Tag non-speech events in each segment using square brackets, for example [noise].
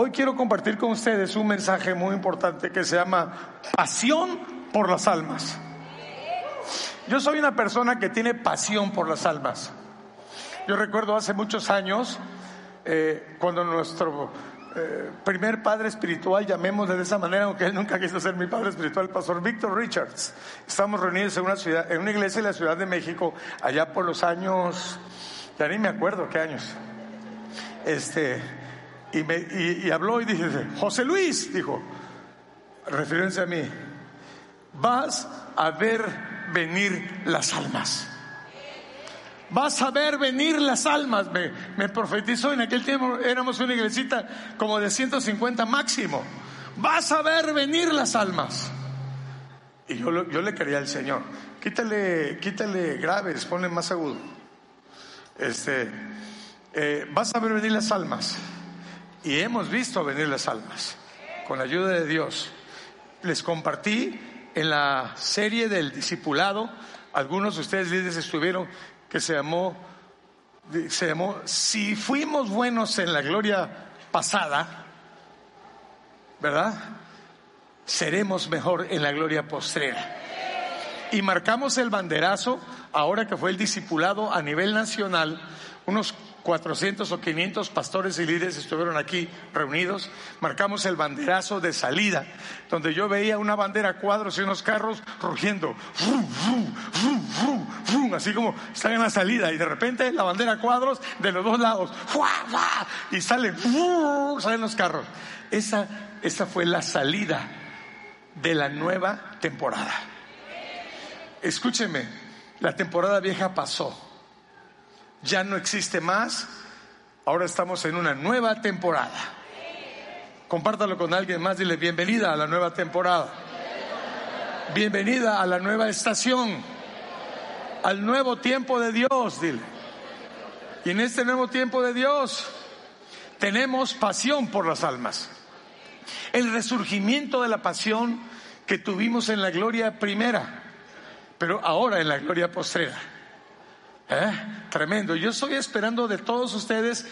Hoy quiero compartir con ustedes un mensaje muy importante que se llama pasión por las almas. Yo soy una persona que tiene pasión por las almas. Yo recuerdo hace muchos años, eh, cuando nuestro eh, primer padre espiritual, llamémosle de esa manera, aunque él nunca quiso ser mi padre espiritual, el pastor Víctor Richards, estábamos reunidos en una, ciudad, en una iglesia en la Ciudad de México, allá por los años, ya ni me acuerdo qué años. Este, y, me, y, habló y dice, José Luis, dijo, refiriéndose a mí, vas a ver venir las almas. Vas a ver venir las almas. Me, me profetizó en aquel tiempo, éramos una iglesita como de 150 máximo. Vas a ver venir las almas. Y yo, yo le quería al Señor. Quítale, quítale graves, ponle más agudo. Este, eh, vas a ver venir las almas. Y hemos visto venir las almas. Con la ayuda de Dios. Les compartí en la serie del discipulado. Algunos de ustedes líderes estuvieron que se llamó, se Si fuimos buenos en la gloria pasada, ¿verdad? Seremos mejor en la gloria postrera. Y marcamos el banderazo, ahora que fue el discipulado a nivel nacional, unos 400 o 500 pastores y líderes estuvieron aquí reunidos, marcamos el banderazo de salida, donde yo veía una bandera cuadros y unos carros rugiendo, así como están en la salida, y de repente la bandera cuadros de los dos lados, y salen, ¡fum! salen los carros. Esa, esa fue la salida de la nueva temporada. Escúcheme, la temporada vieja pasó. Ya no existe más. Ahora estamos en una nueva temporada. Compártalo con alguien más. Dile bienvenida a la nueva temporada. Bienvenida a la nueva estación. Al nuevo tiempo de Dios, dile. Y en este nuevo tiempo de Dios tenemos pasión por las almas. El resurgimiento de la pasión que tuvimos en la gloria primera pero ahora en la gloria postrera. ¿Eh? Tremendo. Yo estoy esperando de todos ustedes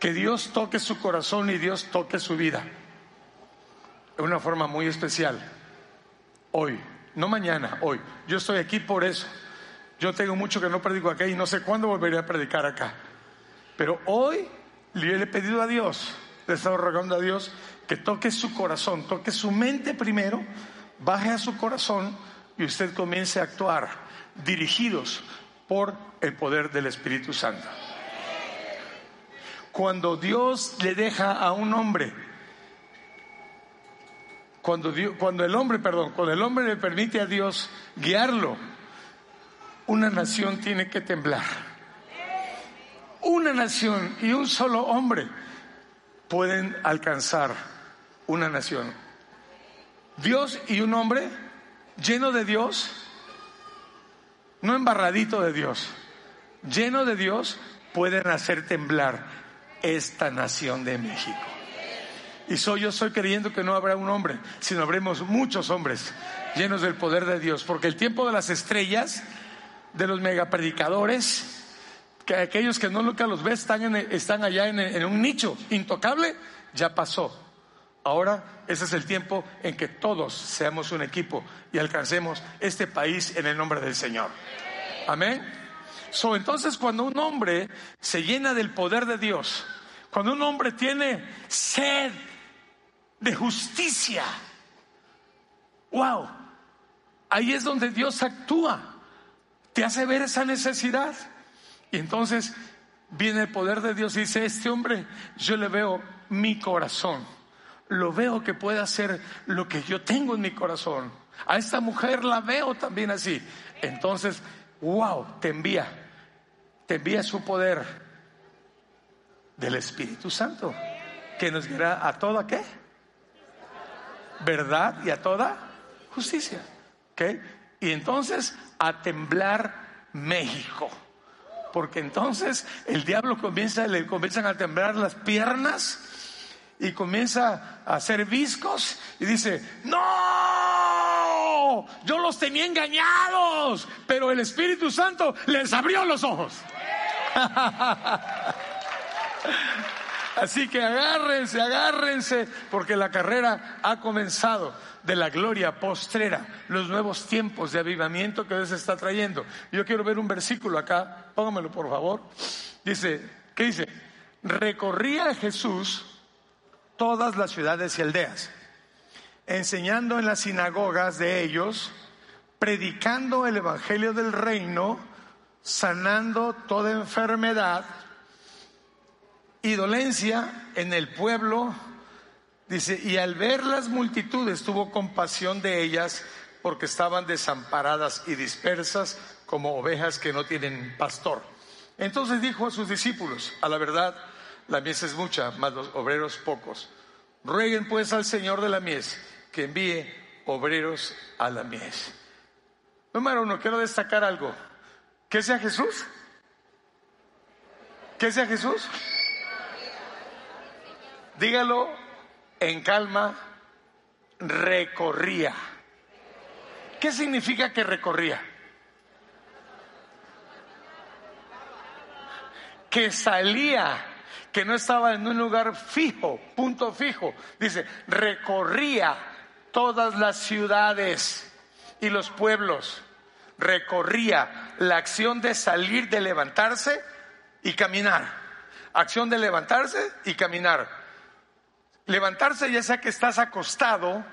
que Dios toque su corazón y Dios toque su vida. De una forma muy especial. Hoy, no mañana, hoy. Yo estoy aquí por eso. Yo tengo mucho que no predico acá y no sé cuándo volveré a predicar acá. Pero hoy le he pedido a Dios, le he estado rogando a Dios que toque su corazón, toque su mente primero, baje a su corazón y usted comience a actuar dirigidos por el poder del Espíritu Santo. Cuando Dios le deja a un hombre, cuando, Dios- cuando el hombre, perdón, cuando el hombre le permite a Dios guiarlo, una nación tiene que temblar. Una nación y un solo hombre pueden alcanzar una nación. Dios y un hombre lleno de Dios, no embarradito de Dios, lleno de Dios, pueden hacer temblar esta nación de México. Y soy yo estoy creyendo que no habrá un hombre, sino habremos muchos hombres llenos del poder de Dios, porque el tiempo de las estrellas, de los megapredicadores, que aquellos que no nunca los ves están, en- están allá en un nicho intocable, ya pasó. Ahora ese es el tiempo en que todos seamos un equipo y alcancemos este país en el nombre del Señor. Amén. So, entonces cuando un hombre se llena del poder de Dios, cuando un hombre tiene sed de justicia, wow, ahí es donde Dios actúa, te hace ver esa necesidad. Y entonces viene el poder de Dios y dice, este hombre, yo le veo mi corazón, lo veo que puede hacer lo que yo tengo en mi corazón. A esta mujer la veo también así. Entonces, wow, te envía, te envía su poder del Espíritu Santo, que nos guiará a toda qué? Verdad y a toda justicia. ¿Ok? Y entonces a temblar México. Porque entonces el diablo comienza, le comienzan a temblar las piernas y comienza a hacer viscos y dice, no, yo los tenía engañados, pero el Espíritu Santo les abrió los ojos. [laughs] Así que agárrense, agárrense, porque la carrera ha comenzado de la gloria postrera, los nuevos tiempos de avivamiento que Dios está trayendo. Yo quiero ver un versículo acá, póngamelo por favor. Dice, ¿qué dice? Recorría Jesús todas las ciudades y aldeas, enseñando en las sinagogas de ellos, predicando el Evangelio del reino, sanando toda enfermedad y dolencia en el pueblo. Dice, y al ver las multitudes tuvo compasión de ellas porque estaban desamparadas y dispersas como ovejas que no tienen pastor. Entonces dijo a sus discípulos, a la verdad, la mies es mucha, mas los obreros pocos. Rueguen pues al Señor de la mies que envíe obreros a la mies. Número uno, quiero destacar algo. ¿Qué sea Jesús? ¿Qué sea Jesús? dígalo en calma, recorría. ¿Qué significa que recorría? Que salía, que no estaba en un lugar fijo, punto fijo. Dice, recorría todas las ciudades y los pueblos. Recorría la acción de salir, de levantarse y caminar. Acción de levantarse y caminar Levantarse ya sea que estás acostado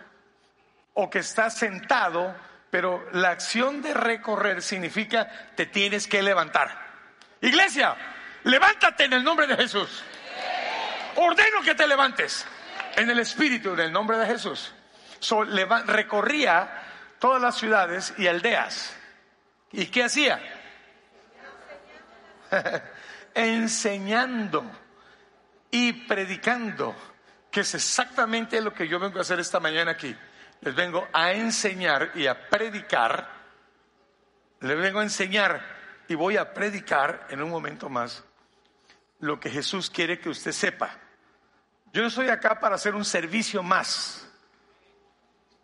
o que estás sentado, pero la acción de recorrer significa te tienes que levantar. Iglesia, levántate en el nombre de Jesús. Ordeno que te levantes en el Espíritu, en el nombre de Jesús. recorría todas las ciudades y aldeas. ¿Y qué hacía? [laughs] Enseñando y predicando que es exactamente lo que yo vengo a hacer esta mañana aquí. Les vengo a enseñar y a predicar. Les vengo a enseñar y voy a predicar en un momento más lo que Jesús quiere que usted sepa. Yo no estoy acá para hacer un servicio más.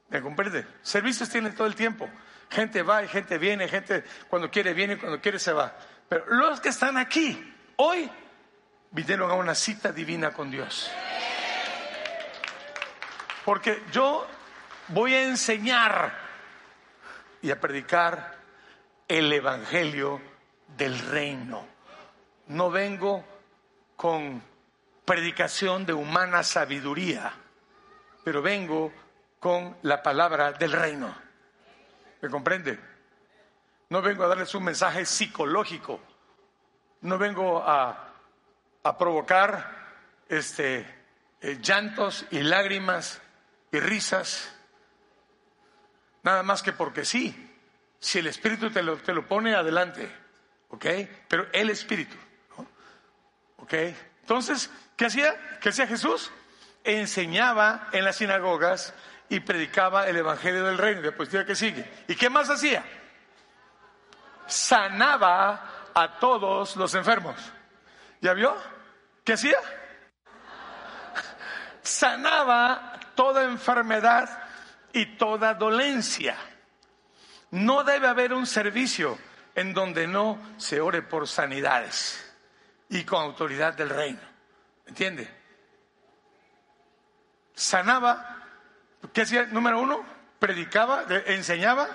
¿Me comprende? Servicios tienen todo el tiempo. Gente va y gente viene, gente cuando quiere viene, cuando quiere se va. Pero los que están aquí hoy vinieron a una cita divina con Dios. Porque yo voy a enseñar y a predicar el Evangelio del reino. No vengo con predicación de humana sabiduría, pero vengo con la palabra del reino. ¿Me comprende? No vengo a darles un mensaje psicológico. No vengo a, provocar este, eh, llantos y lágrimas y risas, nada más que porque sí. Si el Espíritu te lo, te lo pone adelante, ¿ok? Pero el Espíritu, ¿ok? Entonces, ¿qué hacía? ¿Qué hacía Jesús? Enseñaba en las sinagogas y predicaba el Evangelio del Reino. Después, que sigue. ¿Y qué más hacía? Sanaba a todos los enfermos. ¿Ya vio? ¿Qué hacía? [laughs] Sanaba toda enfermedad y toda dolencia. No debe haber un servicio en donde no se ore por sanidades y con autoridad del reino. ¿Entiende? Sanaba, ¿qué hacía? Número uno, predicaba, enseñaba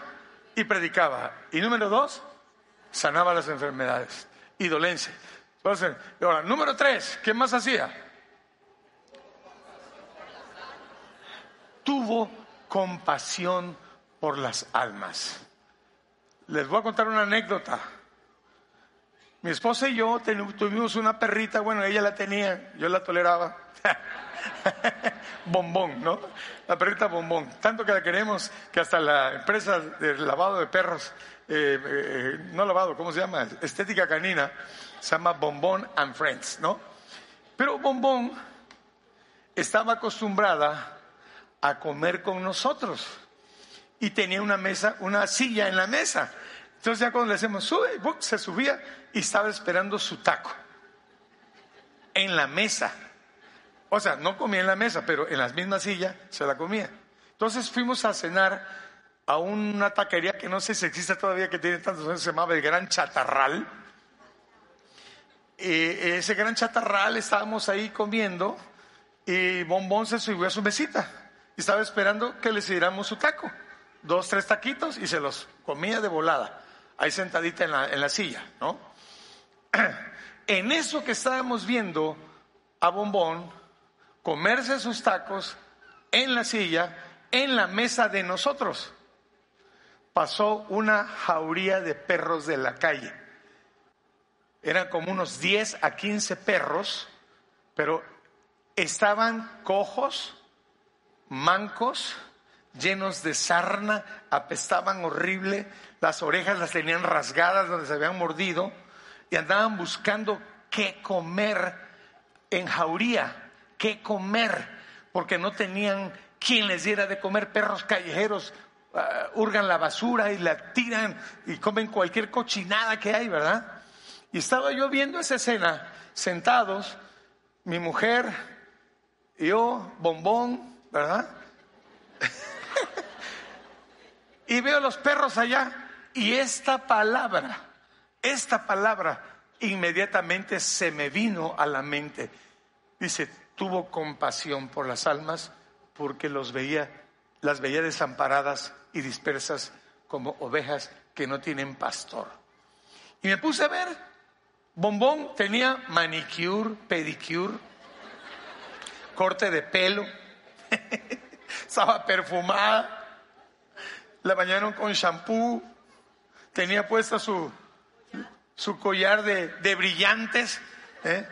y predicaba. Y número dos, sanaba las enfermedades y dolencias. Ahora, número tres, ¿qué más hacía? tuvo compasión por las almas. Les voy a contar una anécdota. Mi esposa y yo tuvimos una perrita, bueno, ella la tenía, yo la toleraba. [laughs] bombón, ¿no? La perrita bombón. Tanto que la queremos que hasta la empresa de lavado de perros, eh, eh, no lavado, ¿cómo se llama? Estética canina, se llama Bombón and Friends, ¿no? Pero Bombón estaba acostumbrada a comer con nosotros y tenía una mesa, una silla en la mesa. Entonces ya cuando le decimos, sube, se subía y estaba esperando su taco en la mesa. O sea, no comía en la mesa, pero en las mismas sillas se la comía. Entonces fuimos a cenar a una taquería que no sé si existe todavía, que tiene tantos años, se llamaba el Gran Chatarral. Y ese Gran Chatarral estábamos ahí comiendo y Bombón se subió a su mesita y estaba esperando que le sirviéramos su taco. Dos, tres taquitos y se los comía de volada ahí sentadita en la, en la silla, ¿no? [clears throat] En eso que estábamos viendo a Bombón comerse sus tacos en la silla, en la mesa de nosotros, pasó una jauría de perros de la calle. Eran como unos 10 a 15 perros, pero estaban cojos, mancos, llenos de sarna, apestaban horrible, las orejas las tenían rasgadas donde se habían mordido y andaban buscando qué comer en jauría, qué comer, porque no tenían quien les diera de comer. Perros callejeros ah, hurgan la basura y la tiran y comen cualquier cochinada que hay, ¿verdad? Y estaba yo viendo esa escena, sentados, mi mujer, yo, bombón, ¿verdad? [laughs] y veo los perros allá y esta palabra, esta palabra inmediatamente se me vino a la mente. Dice, tuvo compasión por las almas porque los veía, las veía desamparadas y dispersas como ovejas que no tienen pastor. Y me puse a ver, Bombón tenía manicure, pedicure, corte de pelo, [laughs] estaba perfumada, la bañaron con shampoo, tenía puesta su, su collar de, de brillantes, ¿eh?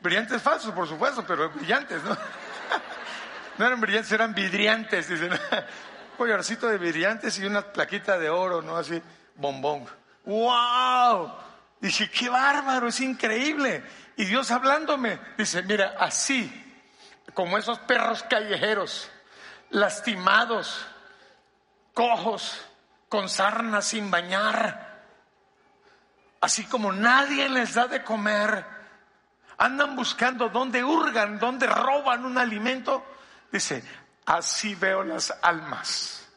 brillantes falsos, por supuesto, pero brillantes, ¿no? [laughs] no eran brillantes, eran vidriantes, dicen. [laughs] collarcito de brillantes y una plaquita de oro, ¿no? Así, bombón. ¡Wow! Dije, qué bárbaro, es increíble. Y Dios hablándome, dice, mira, así, como esos perros callejeros, lastimados, cojos, con sarna sin bañar. Así como nadie les da de comer, andan buscando dónde hurgan, dónde roban un alimento. Dice, así veo las almas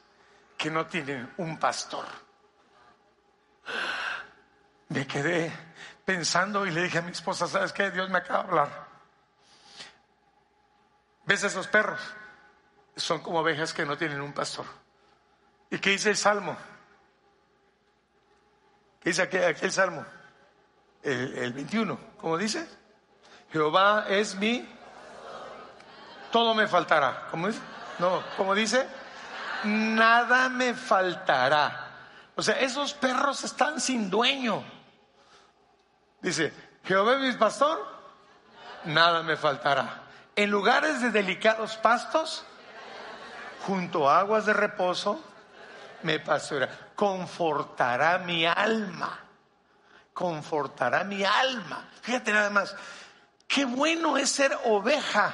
que no tienen un pastor. Me quedé pensando y le dije a mi esposa, ¿sabes qué? Dios me acaba de hablar. ¿Ves esos perros? Son como ovejas que no tienen un pastor. ¿Y qué dice el Salmo? ¿Qué dice aquel, Salmo? El, el 21, ¿cómo dice? Jehová es mi... Todo me faltará. ¿Cómo dice? No, ¿cómo dice? Nada me faltará. O sea, esos perros están sin dueño. Dice, Jehová es mi pastor, nada me faltará. En lugares de delicados pastos, junto a aguas de reposo, me pastora, confortará mi alma, confortará mi alma. Fíjate nada más, qué bueno es ser oveja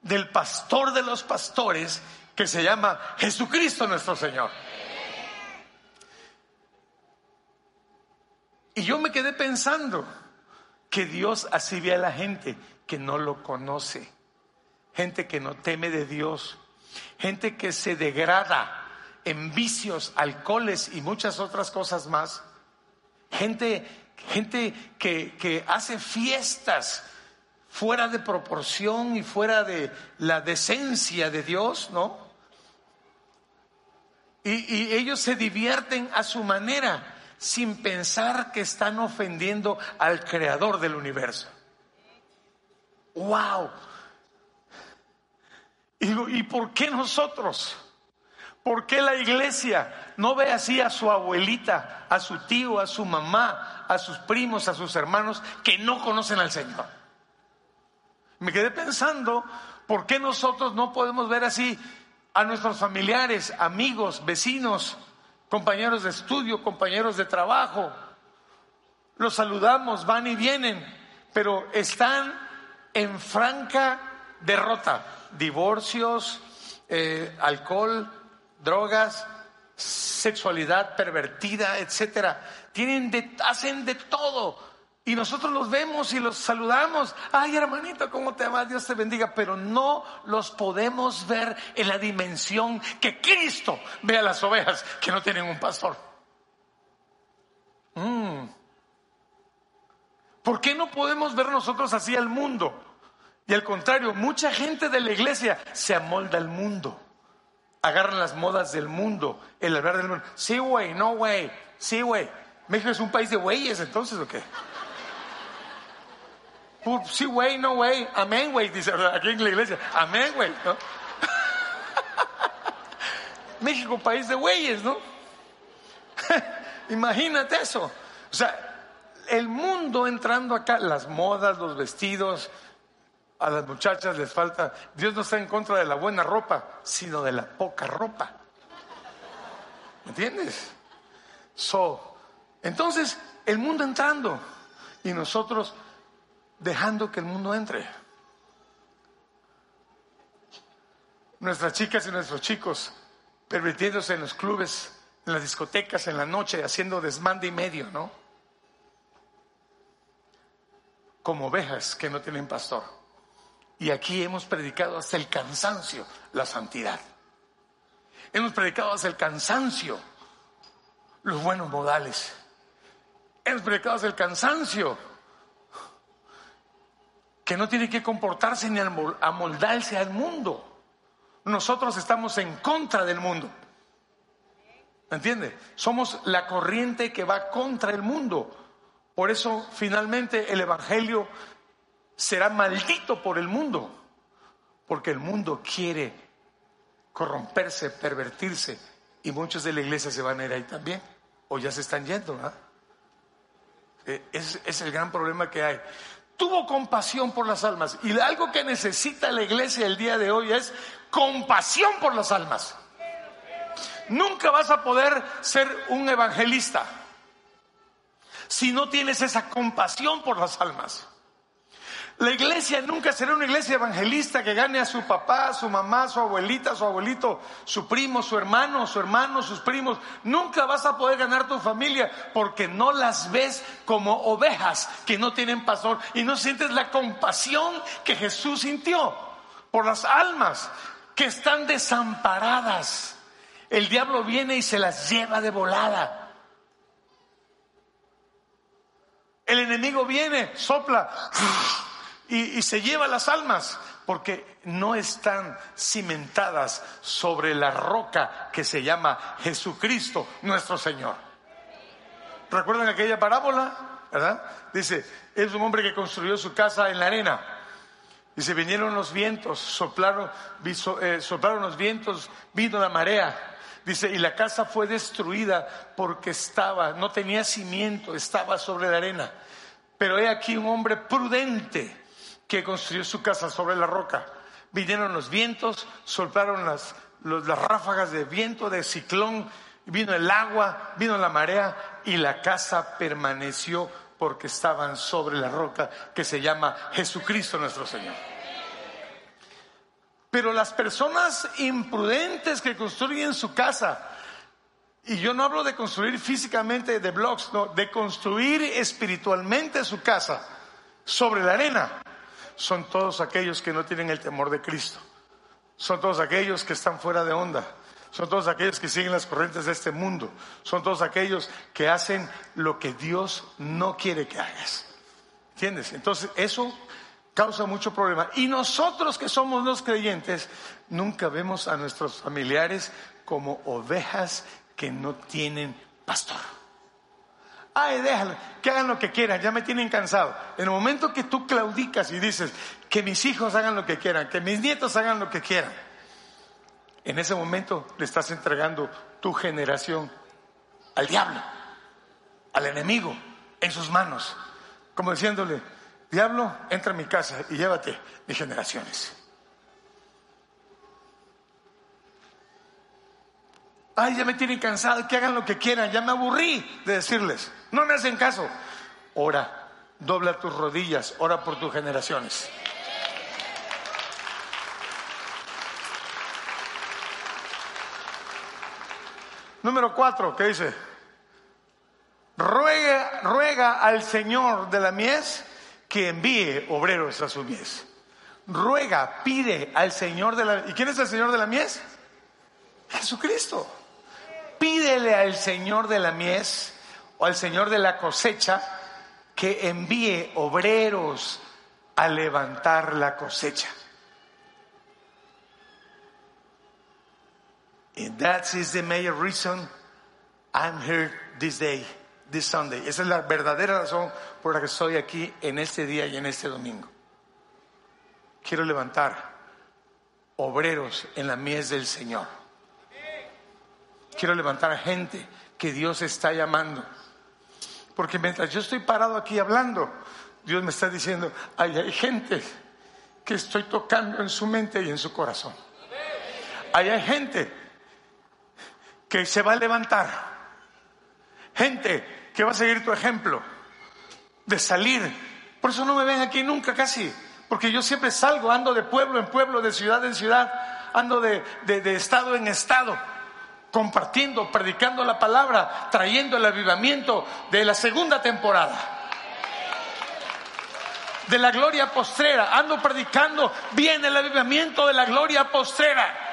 del pastor de los pastores que se llama Jesucristo nuestro Señor. Y yo me quedé pensando que Dios así ve a la gente que no lo conoce, gente que no teme de Dios, gente que se degrada en vicios, alcoholes y muchas otras cosas más. Gente, gente que, que hace fiestas fuera de proporción y fuera de la decencia de Dios, ¿no? Y, y, ellos se divierten a su manera, sin pensar que están ofendiendo al creador del universo. ¡Wow! Y, ¿y por qué nosotros? ¿Por qué la iglesia no ve así a su abuelita, a su tío, a su mamá, a sus primos, a sus hermanos que no conocen al Señor? Me quedé pensando, ¿por qué nosotros no podemos ver así a nuestros familiares, amigos, vecinos, compañeros de estudio, compañeros de trabajo? Los saludamos, van y vienen, pero están en franca derrota. Divorcios, eh, alcohol, drogas, sexualidad pervertida, etcétera. Tienen de, hacen de todo. Y nosotros los vemos y los saludamos. Ay, hermanito, ¿cómo te va? Dios te bendiga. Pero no los podemos ver en la dimensión que Cristo ve a las ovejas que no tienen un pastor. Mm. ¿Por qué no podemos ver nosotros así al mundo? Y al contrario, mucha gente de la iglesia se amolda al mundo agarran las modas del mundo, el hablar del mundo. Sí, güey, no, güey, sí, güey. México es un país de güeyes, entonces, ¿o qué? Sí, güey, no, güey. Amén, güey, dice aquí en la iglesia. Amén, güey. [laughs] México, país de güeyes, ¿no? [laughs] Imagínate eso. O sea, el mundo entrando acá, las modas, los vestidos, a las muchachas les falta, Dios no está en contra de la buena ropa, sino de la poca ropa. ¿Me entiendes? So, entonces, el mundo entrando y nosotros dejando que el mundo entre. Nuestras chicas y nuestros chicos permitiéndose en los clubes, en las discotecas, en la noche, haciendo desmande y medio, ¿no? Como ovejas que no tienen pastor. Y aquí hemos predicado hasta el cansancio la santidad. Hemos predicado hasta el cansancio los buenos modales. Hemos predicado hasta el cansancio que no tiene que comportarse ni amoldarse al mundo. Nosotros estamos en contra del mundo. ¿Me entiende? Somos la corriente que va contra el mundo. Por eso finalmente el Evangelio será maldito por el mundo, porque el mundo quiere corromperse, pervertirse, y muchos de la iglesia se van a ir ahí también, o ya se están yendo, ¿no? Eh, es, es el gran problema que hay. Tuvo compasión por las almas, y algo que necesita la iglesia el día de hoy es compasión por las almas. Nunca vas a poder ser un evangelista si no tienes esa compasión por las almas. La iglesia nunca será una iglesia evangelista que gane a su papá, a su mamá, a su abuelita, a su abuelito, su primo, su hermano, su hermano, sus primos. Nunca vas a poder ganar tu familia porque no las ves como ovejas que no tienen pastor y no sientes la compasión que Jesús sintió por las almas que están desamparadas. El diablo viene y se las lleva de volada. El enemigo viene, sopla y, se lleva las almas porque no están cimentadas sobre la roca que se llama Jesucristo nuestro Señor. ¿Recuerdan aquella parábola? ¿Verdad? Dice, es un hombre que construyó su casa en la arena. Dice, vinieron los vientos, soplaron, eh, soplaron los vientos, vino la marea. Dice, y la casa fue destruida porque estaba, no tenía cimiento, estaba sobre la arena. Pero he aquí un hombre prudente que construyó su casa sobre la roca. Vinieron los vientos, soltaron las, las ráfagas de viento, de ciclón, vino el agua, vino la marea y la casa permaneció porque estaban sobre la roca que se llama Jesucristo nuestro Señor. Pero las personas imprudentes que construyen su casa, y yo no hablo de construir físicamente de blogs, no, de construir espiritualmente su casa sobre la arena, son todos aquellos que no tienen el temor de Cristo. Son todos aquellos que están fuera de onda. Son todos aquellos que siguen las corrientes de este mundo. Son todos aquellos que hacen lo que Dios no quiere que hagas. ¿Entiendes? Entonces eso causa mucho problema. Y nosotros que somos los creyentes, nunca vemos a nuestros familiares como ovejas que no tienen pastor. Ay, déjalo, que hagan lo que quieran, ya me tienen cansado. En el momento que tú claudicas y dices que mis hijos hagan lo que quieran, que mis nietos hagan lo que quieran, En ese momento le estás entregando tu generación al diablo, al enemigo, en sus manos, como diciéndole, diablo, entra a mi casa y llévate mis generaciones. Ay, ya me tienen cansado, que hagan lo que quieran, ya me aburrí de decirles. No me hacen caso. Ora, dobla tus rodillas, ora por tus generaciones. Número cuatro, ¿qué dice? Ruega, ruega al Señor de la mies que envíe obreros a su mies. Ruega, pide al Señor de la ¿Y quién es el Señor de la mies? Jesucristo. Pídele al Señor de la mies o al Señor de la cosecha que envíe obreros a levantar la cosecha. And that is the main reason I'm here this day, this Sunday. Esa es la verdadera razón por la que estoy aquí en este día y en este domingo. Quiero levantar obreros en la mies del Señor. Quiero levantar gente que Dios está llamando. Porque mientras yo estoy parado aquí hablando, Dios me está diciendo, hay, hay gente que estoy tocando en su mente y en su corazón. Ahí hay gente que se va a levantar. Gente que va a seguir tu ejemplo de salir. Por eso no me ven aquí nunca casi. Porque yo siempre salgo, ando de pueblo en pueblo, de ciudad en ciudad, ando de estado en estado compartiendo, predicando la palabra, trayendo el avivamiento de la segunda temporada. De la gloria postrera, ando predicando, viene el avivamiento de la gloria postrera.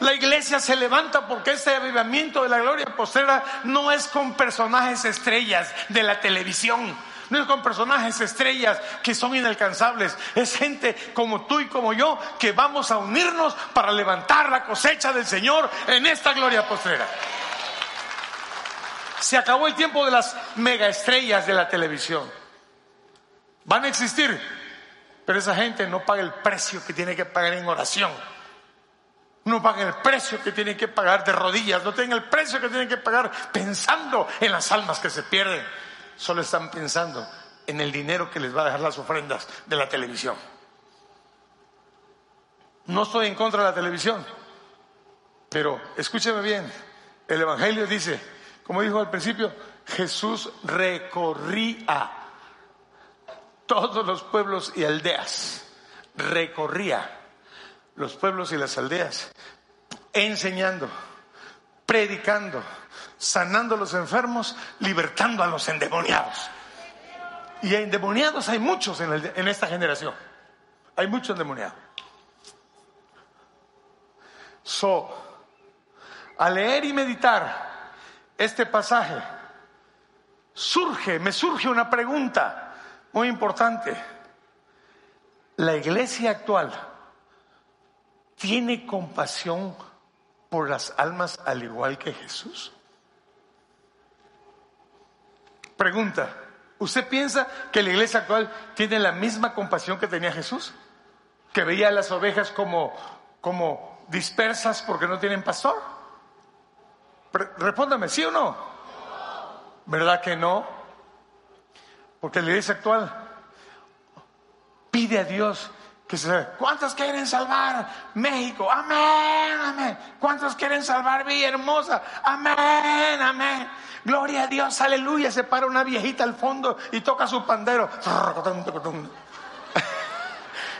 La iglesia se levanta porque ese avivamiento de la gloria postrera no es con personajes estrellas de la televisión no es con personajes estrellas que son inalcanzables, es gente como tú y como yo que vamos a unirnos para levantar la cosecha del Señor en esta gloria postrera. Se acabó el tiempo de las megaestrellas de la televisión. Van a existir, pero esa gente no paga el precio que tiene que pagar en oración. No paga el precio que tiene que pagar de rodillas, no tienen el precio que tienen que pagar pensando en las almas que se pierden solo están pensando en el dinero que les va a dejar las ofrendas de la televisión. No estoy en contra de la televisión, pero escúcheme bien, el Evangelio dice, como dijo al principio, Jesús recorría todos los pueblos y aldeas, recorría los pueblos y las aldeas, enseñando, predicando, sanando a los enfermos, libertando a los endemoniados. Y endemoniados hay muchos en, esta generación. Hay muchos endemoniados. So, al leer y meditar este pasaje, surge, me surge una pregunta muy importante. ¿La iglesia actual tiene compasión por las almas al igual que Jesús? Pregunta, ¿usted piensa que la iglesia actual tiene la misma compasión que tenía Jesús? Que veía a las ovejas como, como dispersas porque no tienen pastor. Respóndame, ¿sí o no? ¿Verdad que no? Porque la iglesia actual pide a Dios ¿Cuántos quieren salvar México? Amén, amén. ¿Cuántos quieren salvar Villa Hermosa? Amén, amén. Gloria a Dios, aleluya. Se para una viejita al fondo y toca su pandero. [laughs]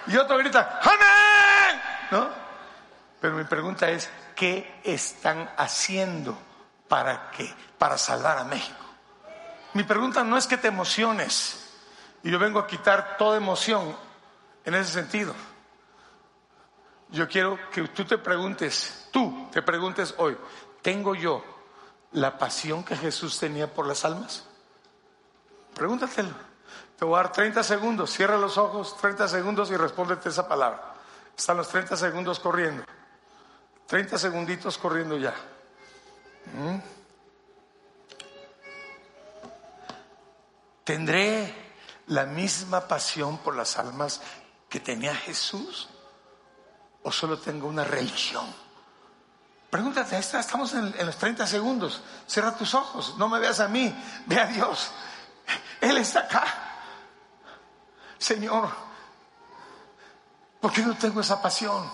Y otro grita, amén. ¿No? Pero mi pregunta es, ¿qué están haciendo para qué? Para salvar a México. Mi pregunta no es que te emociones. Y yo vengo a quitar toda emoción en ese sentido. Yo quiero que tú te preguntes, tú te preguntes hoy, ¿tengo yo la pasión que Jesús tenía por las almas? Pregúntatelo. Te voy a dar 30 segundos, cierra los ojos, 30 segundos y respóndete esa palabra. Están los 30 segundos corriendo. 30 segunditos corriendo ya. ¿Mm? ¿Tendré la misma pasión por las almas que tenía Jesús? ¿O solo tengo una religión Pregúntate, estamos en, en, los 30 segundos. Cierra tus ojos, no me veas a mí, ve a Dios. Él está acá. Señor, ¿por qué no tengo esa pasión?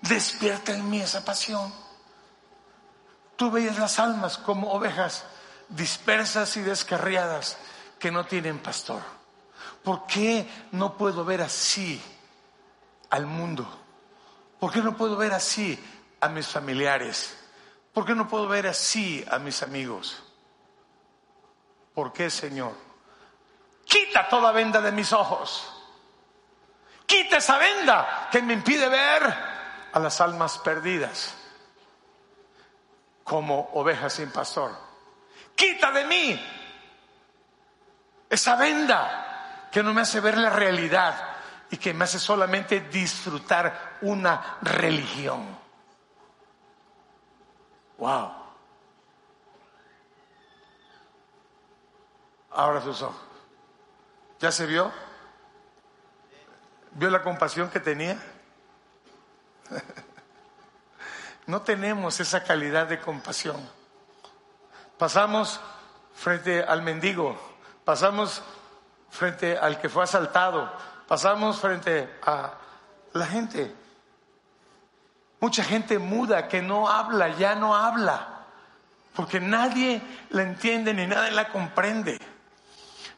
Despierta en mí esa pasión. Tú veías las almas como ovejas dispersas y descarriadas que no tienen pastor. ¿Por qué no puedo ver así al mundo? ¿Por qué no puedo ver así a mis familiares? ¿Por qué no puedo ver así a mis amigos? ¿Por qué, Señor? Quita toda venda de mis ojos. Quita esa venda que me impide ver a las almas perdidas como ovejas sin pastor. Quita de mí esa venda que no me hace ver la realidad y que me hace solamente disfrutar una religión. Wow. Ahora sus ojos. ¿Ya se vio? ¿Vio la compasión que tenía? [laughs] No tenemos esa calidad de compasión. Pasamos frente al mendigo, pasamos frente al que fue asaltado, pasamos frente a la gente. Mucha gente muda que no habla, ya no habla, porque nadie la entiende ni nadie la comprende.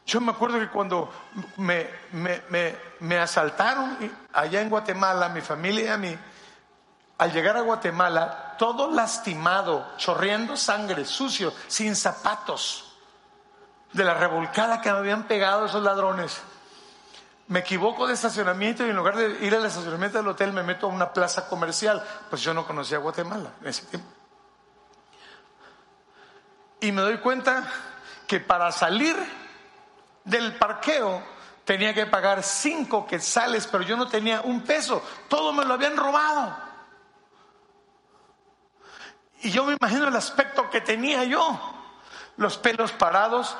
Yo me acuerdo que cuando me, me, asaltaron allá en Guatemala, mi familia y a mí, al llegar a Guatemala, todo lastimado, chorreando sangre, sucio, sin zapatos, de la revolcada que me habían pegado esos ladrones. Me equivoco de estacionamiento y en lugar de ir al estacionamiento del hotel me meto a una plaza comercial. Pues yo no conocía Guatemala en ese tiempo. Y me doy cuenta que para salir del parqueo tenía que pagar cinco quetzales, pero yo no tenía un peso. Todo me lo habían robado. Y yo me imagino el aspecto que tenía yo. Los pelos parados,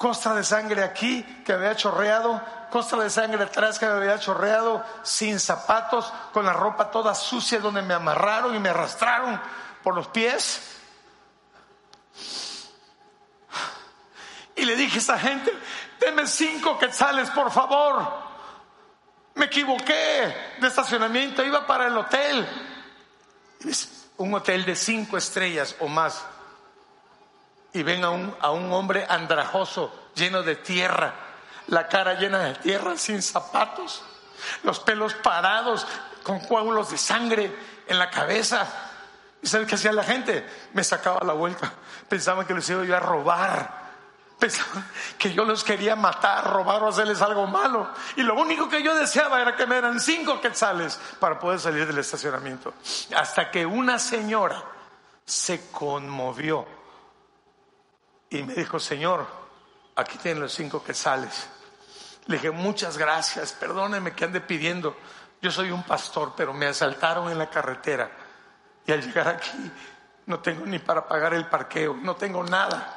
costra de sangre aquí que había chorreado, costra de sangre atrás que había chorreado, sin zapatos, con la ropa toda sucia donde me amarraron y me arrastraron por los pies. Y le dije a esa gente, deme cinco quetzales, por favor. Me equivoqué de estacionamiento, iba para el hotel un hotel de cinco estrellas o más y ven a un, a un hombre andrajoso, lleno de tierra, la cara llena de tierra, sin zapatos, los pelos parados, con coágulos de sangre en la cabeza. ¿Y sabes qué hacía la gente? Me sacaba la vuelta. Pensaban que les iba a robar. Pensaban que yo los quería matar, robar o hacerles algo malo. Y lo único que yo deseaba era que me eran cinco quetzales para poder salir del estacionamiento. Hasta que una señora se conmovió y me dijo, Señor, aquí tienen los cinco quetzales. Le dije, muchas gracias, perdóneme que ande pidiendo. Yo soy un pastor, pero me asaltaron en la carretera. Y al llegar aquí no tengo ni para pagar el parqueo, no tengo nada.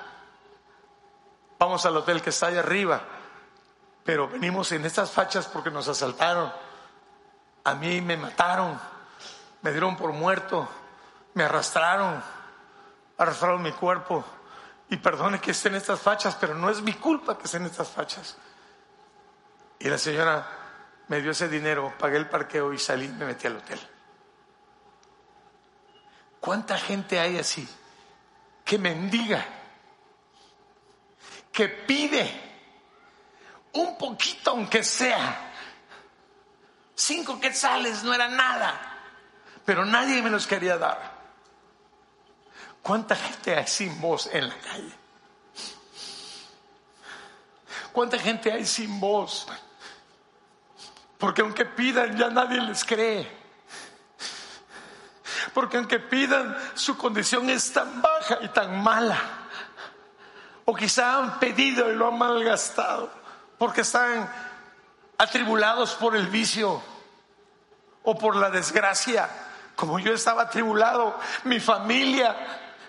Vamos al hotel que está ahí arriba. Pero venimos en estas fachas porque nos asaltaron. A mí me mataron, me dieron por muerto, me arrastraron, arrastraron mi cuerpo. Y perdone que esté en estas fachas, pero no es mi culpa que esté en estas fachas. Y la señora me dio ese dinero, pagué el parqueo y salí, me metí al hotel. ¿Cuánta gente hay así que mendiga? que pide un poquito aunque sea. Cinco quetzales no era nada, pero nadie me los quería dar. ¿Cuánta gente hay sin voz en la calle? ¿Cuánta gente hay sin voz? Porque aunque pidan ya nadie les cree. Porque aunque pidan su condición es tan baja y tan mala o quizá han pedido y lo han malgastado porque están atribulados por el vicio o por la desgracia. Como yo estaba atribulado, mi familia,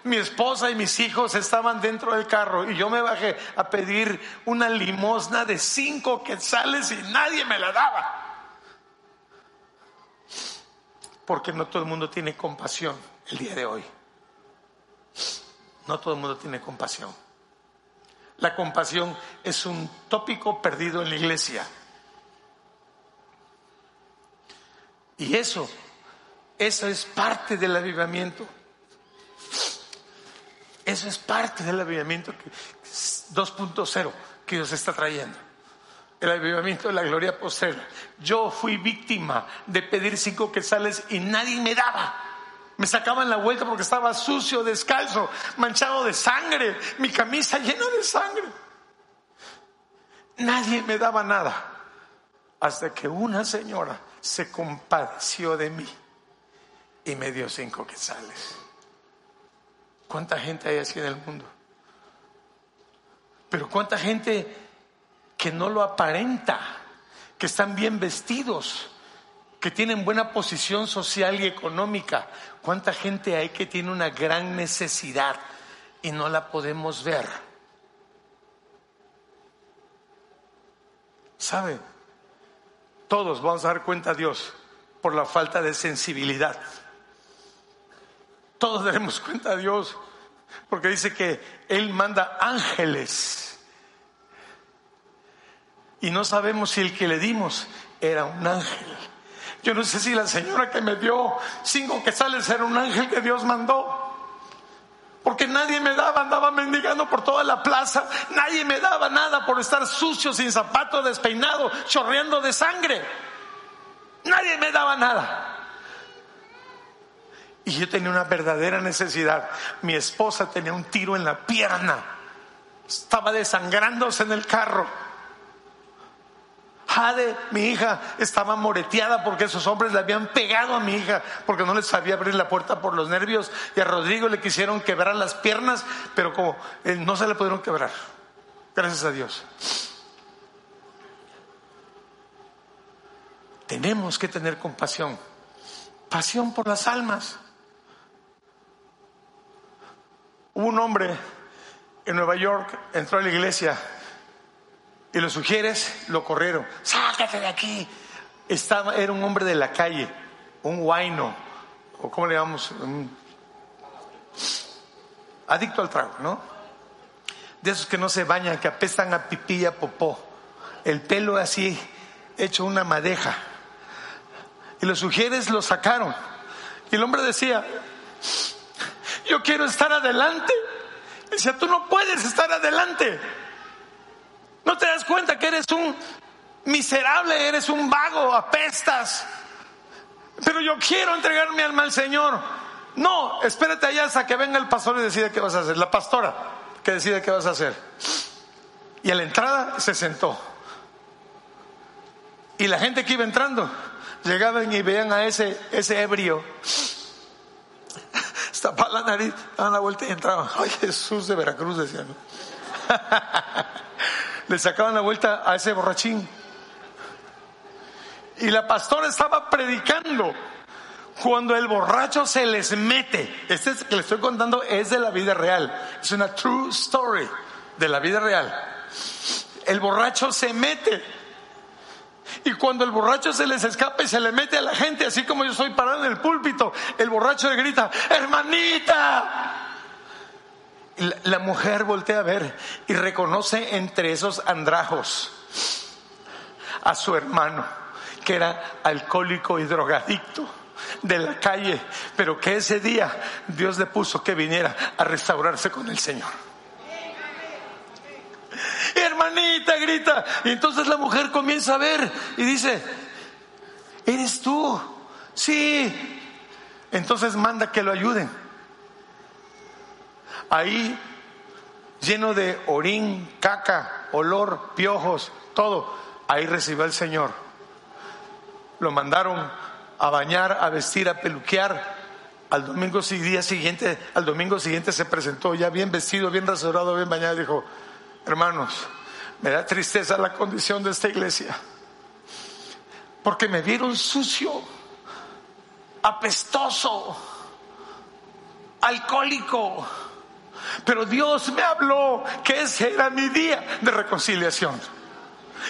mi esposa y mis hijos estaban dentro del carro y yo me bajé a pedir una limosna de cinco quetzales y nadie me la daba. Porque no todo el mundo tiene compasión el día de hoy. No todo el mundo tiene compasión. La compasión es un tópico perdido en la iglesia. Y eso, eso es parte del avivamiento. Eso es parte del avivamiento 2.0 que Dios está trayendo. El avivamiento de la gloria postrera. Yo fui víctima de pedir cinco quetzales y nadie me daba. Me sacaban la vuelta porque estaba sucio, descalzo, manchado de sangre, mi camisa llena de sangre. Nadie me daba nada. Hasta que una señora se compadeció de mí y me dio cinco quetzales. ¿Cuánta gente hay así en el mundo? Pero cuánta gente que no lo aparenta, que están bien vestidos, que tienen buena posición social y económica. ¿Cuánta gente hay que tiene una gran necesidad y no la podemos ver? ¿Sabe? Todos vamos a dar cuenta a Dios por la falta de sensibilidad. Todos [laughs] daremos cuenta a Dios porque dice que Él manda ángeles. Y no sabemos si el que le dimos era un ángel. Yo no sé si la señora que me dio cinco quetzales era un ángel que Dios mandó. Porque nadie me daba, andaba mendigando por toda la plaza, nadie me daba nada por estar sucio, sin zapato, despeinado, chorreando de sangre. Nadie me daba nada. Y yo tenía una verdadera necesidad. Mi esposa tenía un tiro en la pierna. Estaba desangrándose en el carro. Jade, mi hija, estaba moreteada porque esos hombres le habían pegado a mi hija porque no les sabía abrir la puerta por los nervios y a Rodrigo le quisieron quebrar las piernas, pero como él no se le pudieron quebrar. Gracias a Dios. Tenemos que tener compasión, pasión por las almas. Hubo un hombre en Nueva York, entró a la iglesia y los sugieres lo corrieron. Sácate de aquí. Estaba, era un hombre de la calle, un guaino, o cómo le llamamos, adicto al trago, ¿no? De esos que no se bañan, que apestan a pipilla popó. El pelo así, hecho una madeja. Y los sugieres lo sacaron. Y el hombre decía, yo quiero estar adelante. Decía, tú no puedes estar adelante. ¿No te das cuenta que eres un miserable, eres un vago, apestas? Pero yo quiero entregar mi alma al Señor. No, espérate allá hasta que venga el pastor y decide qué vas a hacer. La pastora que decide qué vas a hacer. Y a la entrada se sentó. Y la gente que iba entrando llegaban y veían a ese, ese ebrio. Estaba la nariz, daban la vuelta y entraban. [laughs] Ay, Jesús de Veracruz, decían [laughs] le sacaban la vuelta a ese borrachín. Y la pastora estaba predicando. Cuando el borracho se les mete, este que le estoy contando es de la vida real, es una true story de la vida real. El borracho se mete. Y cuando el borracho se les escapa y se le mete a la gente, así como yo estoy parado en el púlpito, el borracho le grita, hermanita, la mujer voltea a ver y reconoce entre esos andrajos a su hermano, que era alcohólico y drogadicto de la calle, pero que ese día Dios le puso que viniera a restaurarse con el Señor. Hermanita grita, y entonces la mujer comienza a ver y dice, ¿eres tú? Sí. Entonces manda que lo ayuden ahí lleno de orín, caca, olor, piojos, todo. Ahí recibió el Señor. Lo mandaron a bañar, a vestir, a peluquear. Al domingo día siguiente, al domingo siguiente se presentó ya bien vestido, bien rasurado, bien bañado. Dijo, hermanos, me da tristeza la condición de esta iglesia. Porque me vieron sucio, apestoso, alcohólico pero Dios me habló que ese era mi día de reconciliación.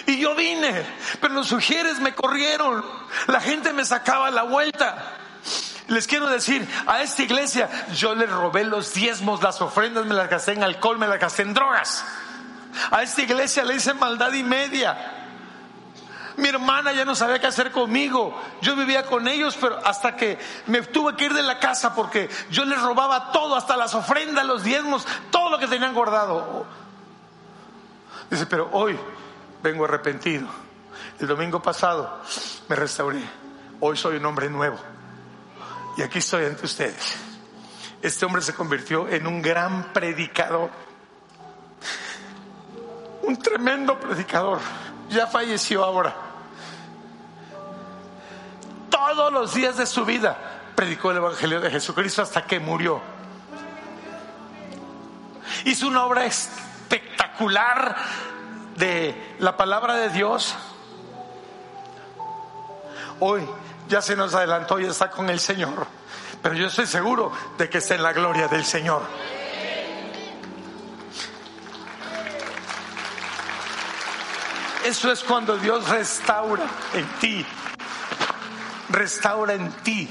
Y yo vine, pero los sugieres me corrieron, la gente me sacaba la vuelta. Les quiero decir, a esta iglesia yo le robé los diezmos, las ofrendas, me las gasté en alcohol, me las gasté en drogas. A esta iglesia le hice maldad y media. Mi hermana ya no sabía qué hacer conmigo. Yo vivía con ellos, pero hasta que me tuve que ir de la casa porque yo les robaba todo, hasta las ofrendas, los diezmos, todo lo que tenían guardado. Dice, pero hoy vengo arrepentido. El domingo pasado me restauré. Hoy soy un hombre nuevo. Y aquí estoy ante ustedes. Este hombre se convirtió en un gran predicador. Un tremendo predicador. Ya falleció ahora. Todos los días de su vida predicó el Evangelio de Jesucristo hasta que murió. Hizo una obra espectacular de la palabra de Dios. Hoy ya se nos adelantó y está con el Señor. Pero yo estoy seguro de que está en la gloria del Señor. Eso es cuando Dios restaura en ti, restaura en ti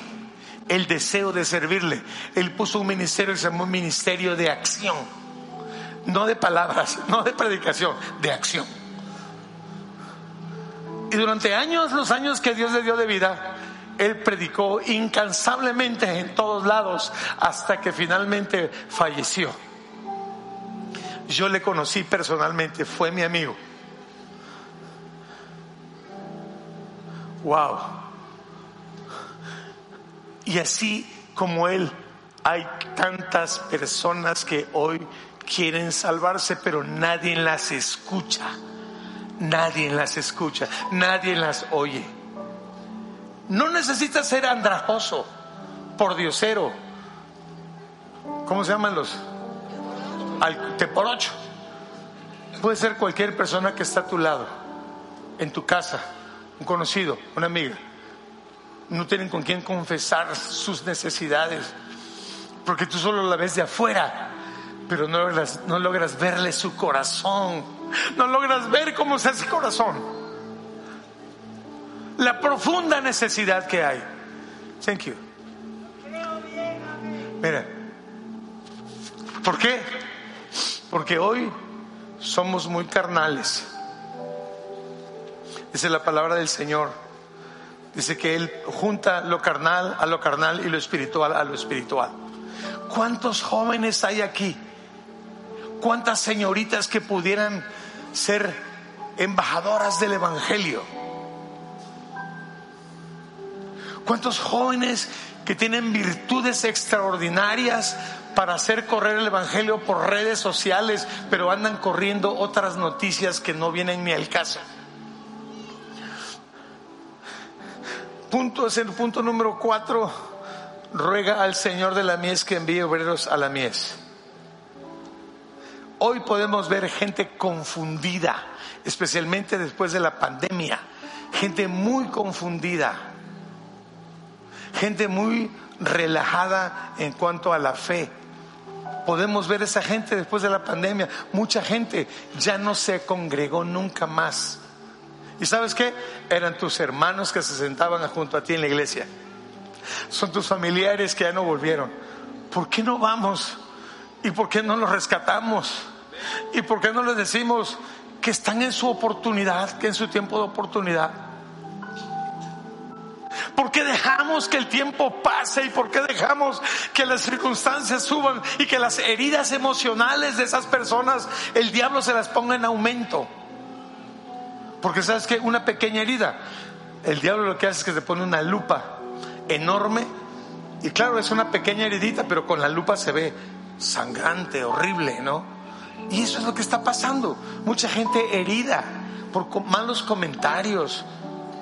el deseo de servirle. Él puso un ministerio que se llamó Ministerio de Acción, no de palabras, [laughs] no de predicación, de acción. Y durante años, los años que Dios le dio de vida, él predicó incansablemente en todos lados hasta que finalmente falleció. Yo le conocí personalmente, fue mi amigo. Wow. Y así como él, hay tantas personas que hoy quieren salvarse, pero nadie las escucha. Nadie las escucha, nadie las oye. No necesitas ser andrajoso, por diosero. ¿Cómo se llaman los? Al teporocho. Puede ser cualquier persona que está a tu lado, en tu casa, un conocido, una amiga. No tienen con quién confesar sus necesidades, porque tú solo la ves de afuera, pero no logras, verle su corazón, no logras ver cómo es ese corazón la profunda necesidad que hay. Thank you. Mira, ¿por qué? Porque hoy somos muy carnales. Dice la palabra del Señor. Dice que Él junta lo carnal a lo carnal y lo espiritual a lo espiritual. ¿Cuántos jóvenes hay aquí? ¿Cuántas señoritas que pudieran ser embajadoras del Evangelio? ¿Cuántos jóvenes que tienen virtudes extraordinarias para hacer correr el Evangelio por redes sociales, pero andan corriendo otras noticias que no vienen ni al caso? Punto es el punto número cuatro. Ruega al Señor de la mies que envíe obreros a la mies. Hoy podemos ver gente confundida, especialmente después de la pandemia. Gente muy confundida gente muy relajada en cuanto a la fe. Podemos ver esa gente después de la pandemia. Mucha gente ya no se congregó nunca más. ¿Y sabes qué? Eran tus hermanos que se sentaban junto a ti en la iglesia. Son tus familiares que ya no volvieron. ¿Por qué no vamos? ¿Y por qué no los rescatamos? ¿Y por qué no les decimos que están en su oportunidad, que en su tiempo de oportunidad? ¿Por qué dejamos que el tiempo pase y por qué dejamos que las circunstancias suban y que las heridas emocionales de esas personas el diablo se las ponga en aumento? Porque sabes que una pequeña herida, el diablo lo que hace es que te pone una lupa enorme y claro, es una pequeña heridita, pero con la lupa se ve sangrante, horrible, ¿no? Y eso es lo que está pasando. Mucha gente herida por malos comentarios,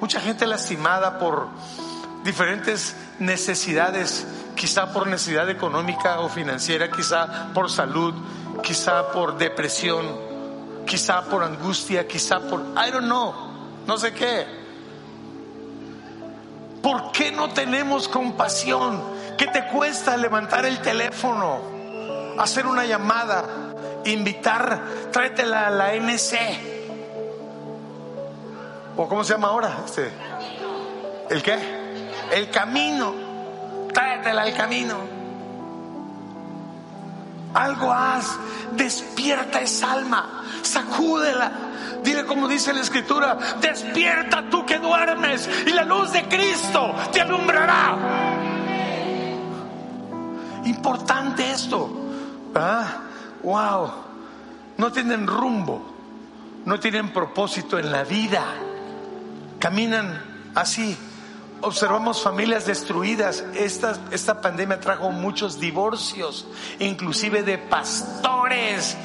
mucha gente lastimada por diferentes necesidades, quizá por necesidad económica o financiera, quizá por salud, quizá por depresión, quizá por angustia, quizá por, I don't know, no sé qué. ¿Por qué no tenemos compasión? ¿Qué te cuesta levantar el teléfono, hacer una llamada, invitar, tráetela a la NC? ¿O cómo se llama ahora? Este, ¿El qué? el camino. tráetela al camino. Algo haz, despierta esa alma, sacúdela. Dile como dice la escritura, despierta tú que duermes y la luz de Cristo te alumbrará. Importante esto. ¿Ah? Wow. No tienen rumbo, no tienen propósito en la vida. Caminan así observamos familias destruidas. Esta, esta pandemia trajo muchos divorcios, inclusive de pastores,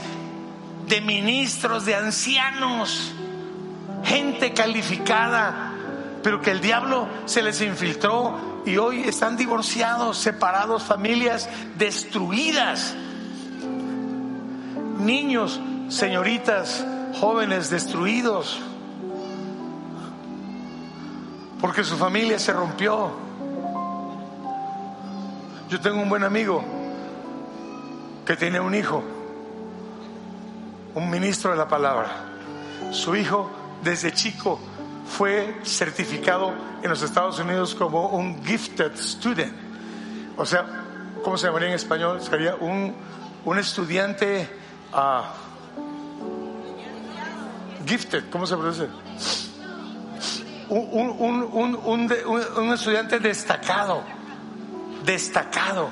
de ministros, de ancianos, gente calificada, pero que el diablo se les infiltró y hoy están divorciados, separados, familias destruidas. Niños, señoritas, jóvenes destruidos porque su familia se rompió. Yo tengo un buen amigo que tiene un hijo, un ministro de la palabra. Su hijo desde chico fue certificado en los Estados Unidos como un gifted student. O sea, ¿cómo se llamaría en español? Sería un, un estudiante uh, gifted, ¿cómo se pronuncia? Un, un, estudiante destacado, destacado.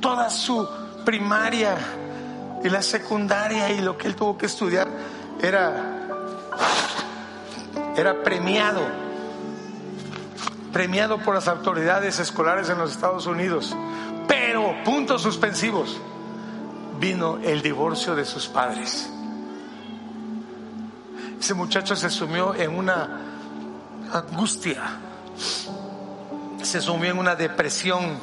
Toda su primaria y la secundaria y lo que él tuvo que estudiar era, era premiado, premiado por las autoridades escolares en los Estados Unidos. Pero, puntos suspensivos, vino el divorcio de sus padres. Ese muchacho se sumió en una angustia, se sumió en una depresión.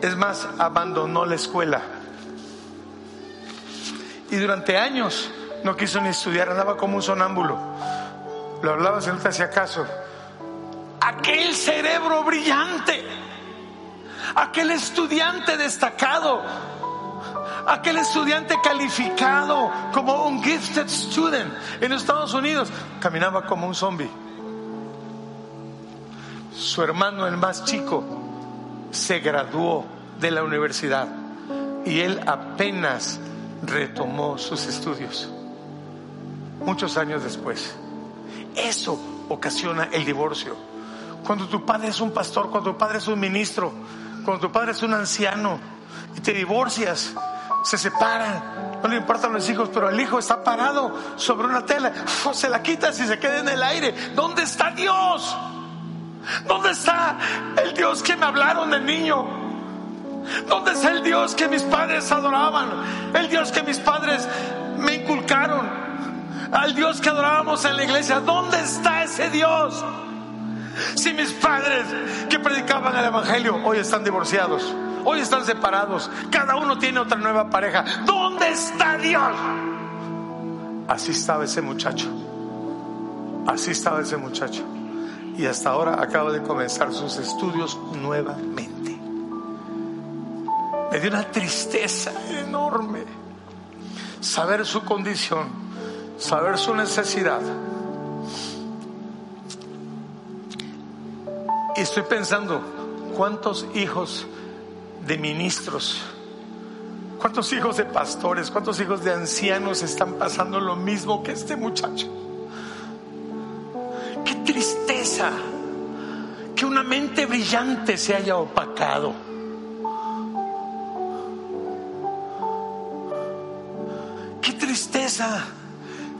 Es más, abandonó la escuela. Y durante años no quiso ni estudiar, andaba como un sonámbulo. Lo hablaba si no te hacía caso. Aquel cerebro brillante, aquel estudiante destacado, aquel estudiante calificado como un gifted student en Estados Unidos, caminaba como un zombie. Su hermano, el más chico, se graduó de la universidad y él apenas retomó sus estudios, muchos años después. Eso ocasiona el divorcio. Cuando tu padre es un pastor, cuando tu padre es un ministro, cuando tu padre es un anciano y te divorcias, se separan, no le importan los hijos, pero el hijo está parado sobre una tela, [laughs] se la quita si se queda en el aire. ¿Dónde está Dios? ¿Dónde está el Dios que me hablaron de niño? ¿Dónde está el Dios que mis padres adoraban? El Dios que mis padres me inculcaron. Al Dios que adorábamos en la iglesia. ¿Dónde está ese Dios? Si mis padres que predicaban el Evangelio hoy están divorciados. Hoy están separados. Cada uno tiene otra nueva pareja. ¿Dónde está Dios? Así estaba ese muchacho. Así estaba ese muchacho. Y hasta ahora acaba de comenzar sus estudios nuevamente. Me dio una tristeza enorme saber su condición, saber su necesidad. Y estoy pensando, ¿cuántos hijos de ministros? ¿Cuántos hijos de pastores, cuántos hijos de ancianos están pasando lo mismo que este muchacho? Qué tristeza que una mente brillante se haya opacado. Qué tristeza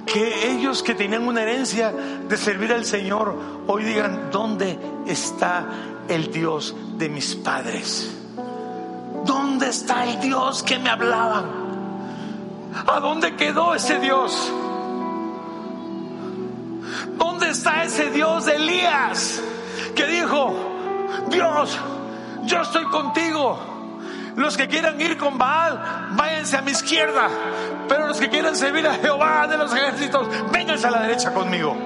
que ellos que tenían una herencia de servir al Señor hoy digan, ¿dónde está el Dios de mis padres? ¿Dónde está el Dios que me hablaban? ¿A dónde quedó ese Dios? ¿Dónde está ese Dios de Elías que dijo, Dios, yo estoy contigo? Los que quieran ir con Baal, váyanse a mi izquierda. Pero los que quieran servir a Jehová de los ejércitos, vénganse a la derecha conmigo.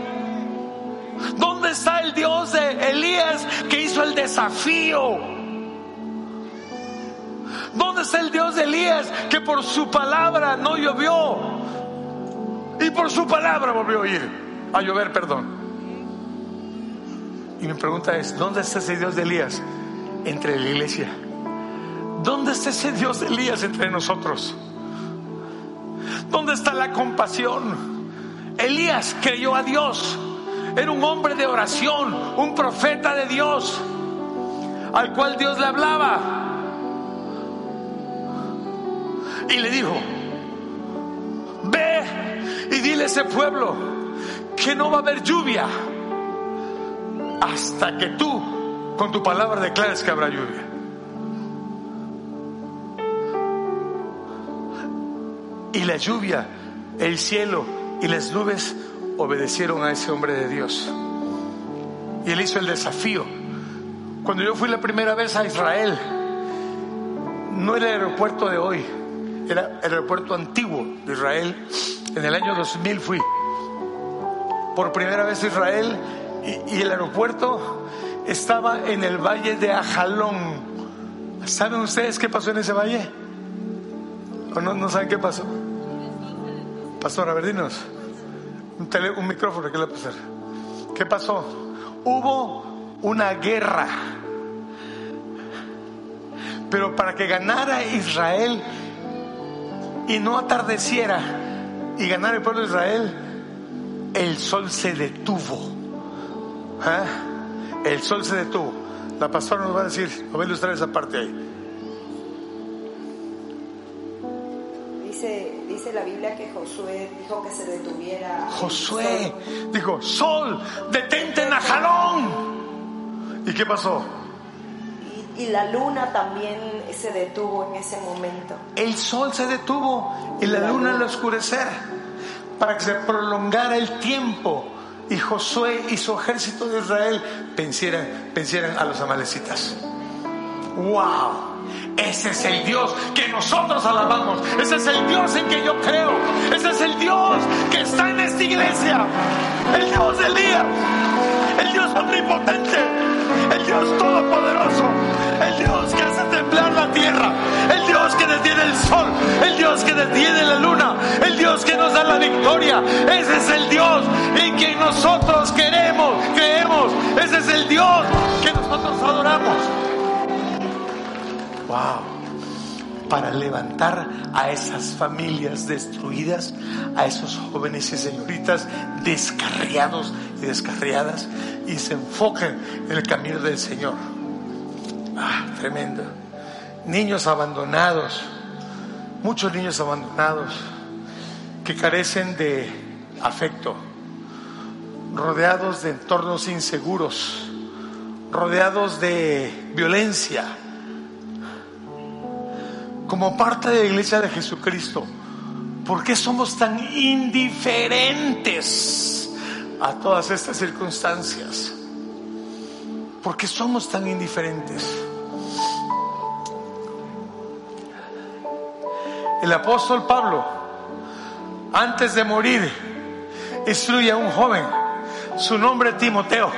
¿Dónde está el Dios de Elías que hizo el desafío? ¿Dónde está el Dios de Elías que por su palabra no llovió? Y por su palabra volvió a ir a llover, perdón. Y mi pregunta es, ¿dónde está ese Dios de Elías entre la iglesia? ¿Dónde está ese Dios de Elías entre nosotros? ¿Dónde está la compasión? Elías creyó a Dios. Era un hombre de oración, un profeta de Dios, al cual Dios le hablaba. Y le dijo, ve y dile a ese pueblo que no va a haber lluvia hasta que tú con tu palabra declares que habrá lluvia. Y la lluvia, el cielo y las nubes obedecieron a ese hombre de Dios. Y él hizo el desafío. Cuando yo fui la primera vez a Israel, no era el aeropuerto de hoy, era el aeropuerto antiguo de Israel. En el año 2000 fui por primera vez a Israel y, el aeropuerto estaba en el valle de Ajalón. ¿Saben ustedes qué pasó en ese valle? ¿O no, no saben qué pasó? Pastor, a ver, dinos. Un, tele, un micrófono, ¿qué le pasar? ¿Qué pasó? Hubo una guerra. Pero para que ganara Israel y no atardeciera y ganara el pueblo de Israel, el sol se detuvo. ¿Ah? El sol se detuvo. La pastora nos va a decir, nos va a ilustrar esa parte ahí. Dice, dice la Biblia que Josué dijo que se detuviera. Josué dijo, sol, detente en Ajalón. ¿Y qué pasó? Y, la luna también se detuvo en ese momento. El sol se detuvo y la luna al oscurecer para que se prolongara el tiempo y Josué y su ejército de Israel vencieran, vencieran a los amalecitas. ¡Wow! Ese es el Dios que nosotros alabamos. Ese es el Dios en que yo creo. Ese es el Dios que está en esta iglesia. El Dios de Elías. El Dios omnipotente. El Dios todopoderoso. El Dios que hace temblar la tierra. El Dios que detiene el sol. El Dios que detiene la luna. El Dios que nos da la victoria. Ese es el Dios en quien nosotros queremos, creemos. Ese es el Dios que nosotros adoramos. Wow. Para levantar a esas familias destruidas, a esos jóvenes y señoritas descarriados y descarriadas y se enfoquen en el camino del Señor. Ah, tremendo. Niños abandonados, muchos niños abandonados que carecen de afecto, rodeados de entornos inseguros, rodeados de violencia como parte de la iglesia de Jesucristo, ¿por qué somos tan indiferentes a todas estas circunstancias? ¿Por qué somos tan indiferentes? El apóstol Pablo, antes de morir, instruye a un joven, su nombre Timoteo,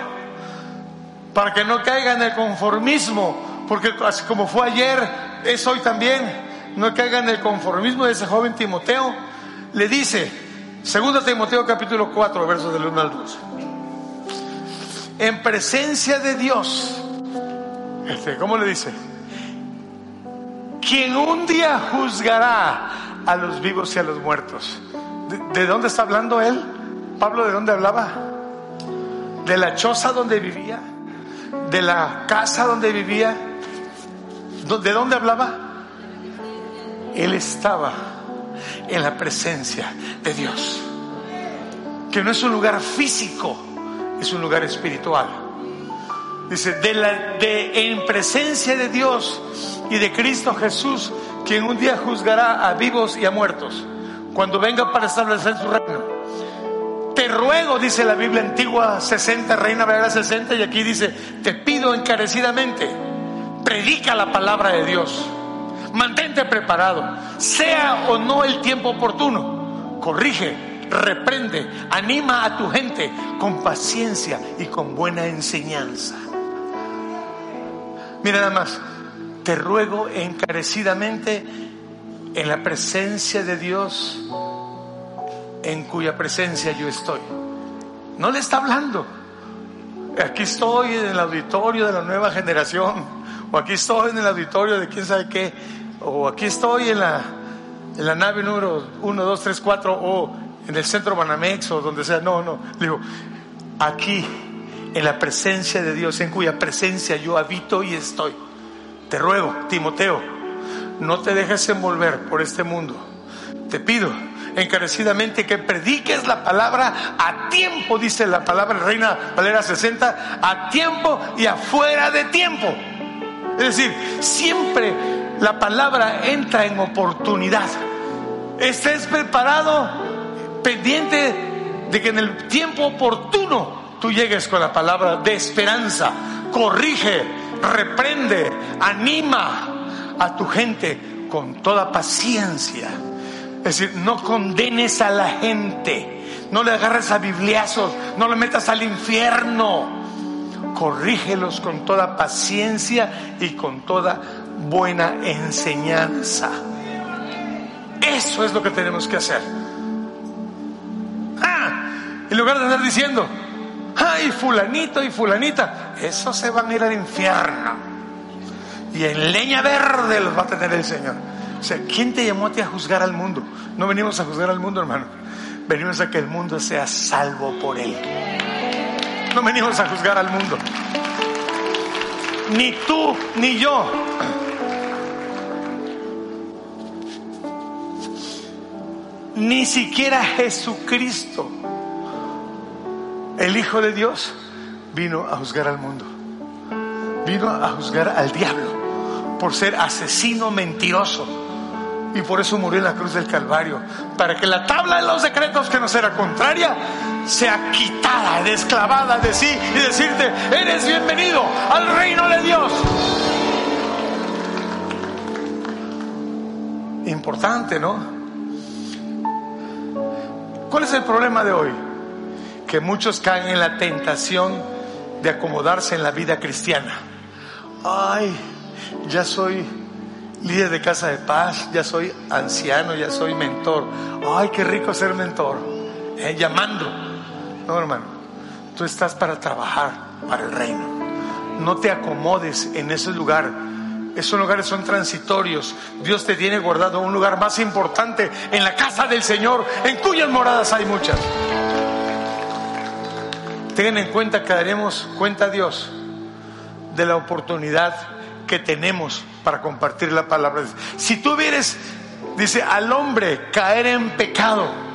para que no caiga en el conformismo, porque así como fue ayer, es hoy también. No caiga en el conformismo de ese joven Timoteo. Le dice, 2 Timoteo capítulo 4, versos del 1 al 2. En presencia de Dios, este, ¿cómo le dice? Quien un día juzgará a los vivos y a los muertos. ¿De, de dónde está hablando él? Pablo, ¿de dónde hablaba? De la choza donde vivía, de la casa donde vivía, ¿De dónde hablaba? Él estaba en la presencia de Dios. Que no es un lugar físico, es un lugar espiritual. Dice, de, la, de en presencia de Dios y de Cristo Jesús, quien un día juzgará a vivos y a muertos, cuando venga para establecer su reino. Te ruego, dice la Biblia antigua 60, Reina Valera 60, y aquí dice, te pido encarecidamente predica la palabra de Dios. Mantente preparado, sea o no el tiempo oportuno. Corrige, reprende, anima a tu gente con paciencia y con buena enseñanza. Mira nada más, te ruego encarecidamente en la presencia de Dios, en cuya presencia yo estoy. No le está hablando aquí estoy en el auditorio de la nueva generación, o aquí estoy en el auditorio de quién sabe qué, o aquí estoy en la, en la nave número 1, 2, 3, 4, o en el centro Banamex, o donde sea. No, no. Digo, aquí, en la presencia de Dios, en cuya presencia yo habito y estoy. Te ruego, Timoteo, no te dejes envolver por este mundo. Te pido encarecidamente que prediques la palabra a tiempo, dice la palabra Reina Valera 60, a tiempo y afuera de tiempo. Es decir, siempre la palabra entra en oportunidad. Estés preparado, pendiente de que en el tiempo oportuno tú llegues con la palabra de esperanza. Corrige, reprende, anima a tu gente con toda paciencia es decir, no condenes a la gente, no le agarres a bibliazos, no le metas al infierno. Corrígelos con toda paciencia y con toda buena enseñanza. Eso es lo que tenemos que hacer. Ah, en lugar de andar diciendo, ay, fulanito y fulanita, esos se van a ir al infierno. Y en leña verde los va a tener el Señor. O sea, ¿quién te llamó a ti a juzgar al mundo? No venimos a juzgar al mundo, hermano. Venimos a que el mundo sea salvo por Él. No venimos a juzgar al mundo. Ni tú ni yo. Ni siquiera Jesucristo, el Hijo de Dios, vino a juzgar al mundo. Vino a juzgar al diablo por ser asesino mentiroso y por eso murió en la cruz del Calvario, para que la tabla de los decretos que nos era contraria sea quitada, desclavada de sí y decirte, eres bienvenido al reino de Dios. Importante, ¿no? ¿Cuál es el problema de hoy? Que muchos caen en la tentación de acomodarse en la vida cristiana. Ay, ya soy líder de casa de paz, ya soy anciano, ya soy mentor. Ay, qué rico ser mentor. Eh, llamando. No, hermano, tú estás para trabajar para el reino. No te acomodes en ese lugar. Esos lugares son transitorios. Dios te tiene guardado un lugar más importante en la casa del Señor, en cuyas moradas hay muchas. Tengan en cuenta que daremos cuenta a Dios de la oportunidad que tenemos para compartir la palabra. Si tú vieres, dice, al hombre caer en pecado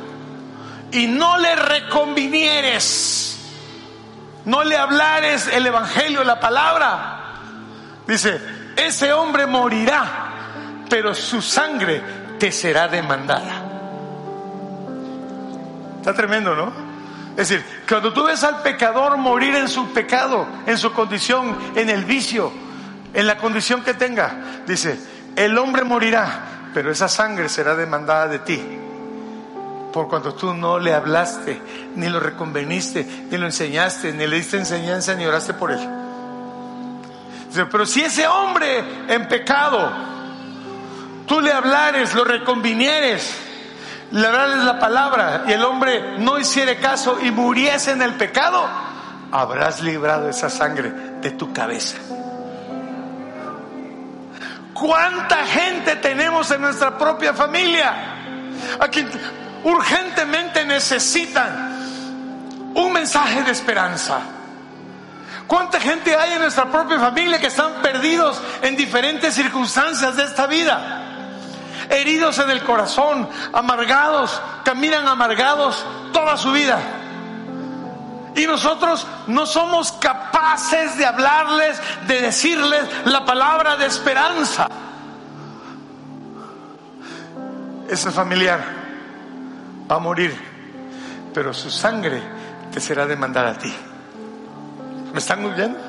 y no le reconvinieres, no le hablares el evangelio, la palabra, dice, ese hombre morirá, pero su sangre te será demandada. Está tremendo, ¿no? Es decir, cuando tú ves al pecador morir en su pecado, en su condición, en el vicio, en la condición que tenga. Dice, el hombre morirá, pero esa sangre será demandada de ti. Por cuando tú no le hablaste, ni lo reconveniste, ni lo enseñaste, ni le diste enseñanza, ni oraste por él. Pero si ese hombre en pecado, tú le hablares, lo reconvinieres, le hablares la palabra y el hombre no hiciere caso y muriese en el pecado, habrás librado esa sangre de tu cabeza. ¿Cuánta gente tenemos en nuestra propia familia? A quien urgentemente necesitan un mensaje de esperanza. ¿Cuánta gente hay en nuestra propia familia que están perdidos en diferentes circunstancias de esta vida? Heridos en el corazón, amargados, caminan amargados toda su vida. Y nosotros no somos capaces de hablarles, de decirles la palabra de esperanza. Ese familiar va a morir, pero su sangre te será demandada a ti. ¿Me están oyendo?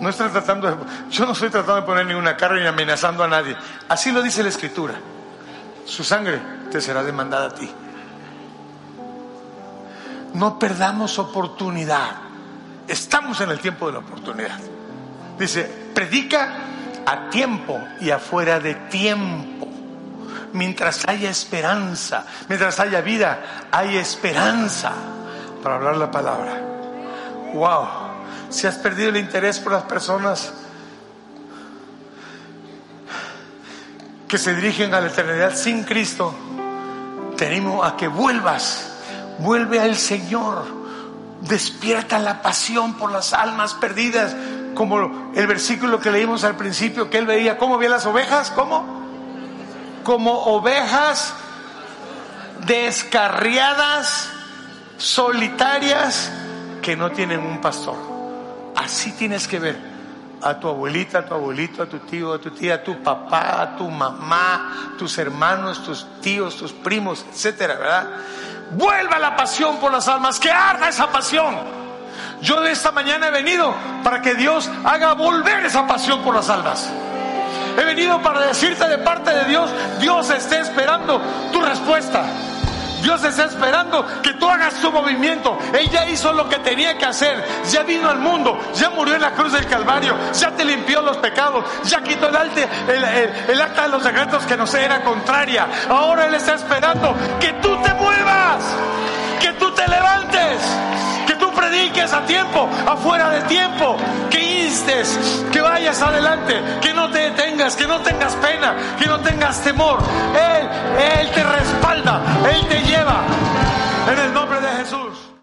No estoy tratando de, yo no estoy tratando de poner ninguna carga ni amenazando a nadie. Así lo dice la escritura. Su sangre te será demandada a ti. No perdamos oportunidad. Estamos en el tiempo de la oportunidad. Dice, predica a tiempo y afuera de tiempo. Mientras haya esperanza, mientras haya vida, hay esperanza para hablar la palabra. Wow. si has perdido el interés por las personas que se dirigen a la eternidad sin Cristo, te animo a que vuelvas, vuelve al Señor, despierta la pasión por las almas perdidas, como el versículo que leímos al principio, que él veía, ¿cómo veía las ovejas? ¿Cómo? Como ovejas descarriadas, solitarias, que no tienen un pastor. Así tienes que ver a tu abuelita, a tu abuelito, a tu tío, a tu tía, a tu papá, a tu mamá, tus hermanos, tus tíos, tus primos, etcétera, ¿verdad? Vuelva la pasión por las almas, que arda esa pasión. Yo de esta mañana he venido para que Dios haga volver esa pasión por las almas. He venido para decirte de parte de Dios, Dios está esperando tu respuesta. Dios está esperando que tú hagas tu movimiento. Ella hizo lo que tenía que hacer. Ya vino al mundo, ya murió en la cruz del Calvario, ya te limpió los pecados, ya quitó el, el acta de los decretos que nos era contraria. Ahora Él está esperando que tú te muevas, que tú te levantes, a tiempo, afuera de tiempo, que instes, que vayas adelante, que no te detengas, que no tengas pena, que no tengas temor. Él, Él te respalda, Él te lleva. En el nombre de Jesús.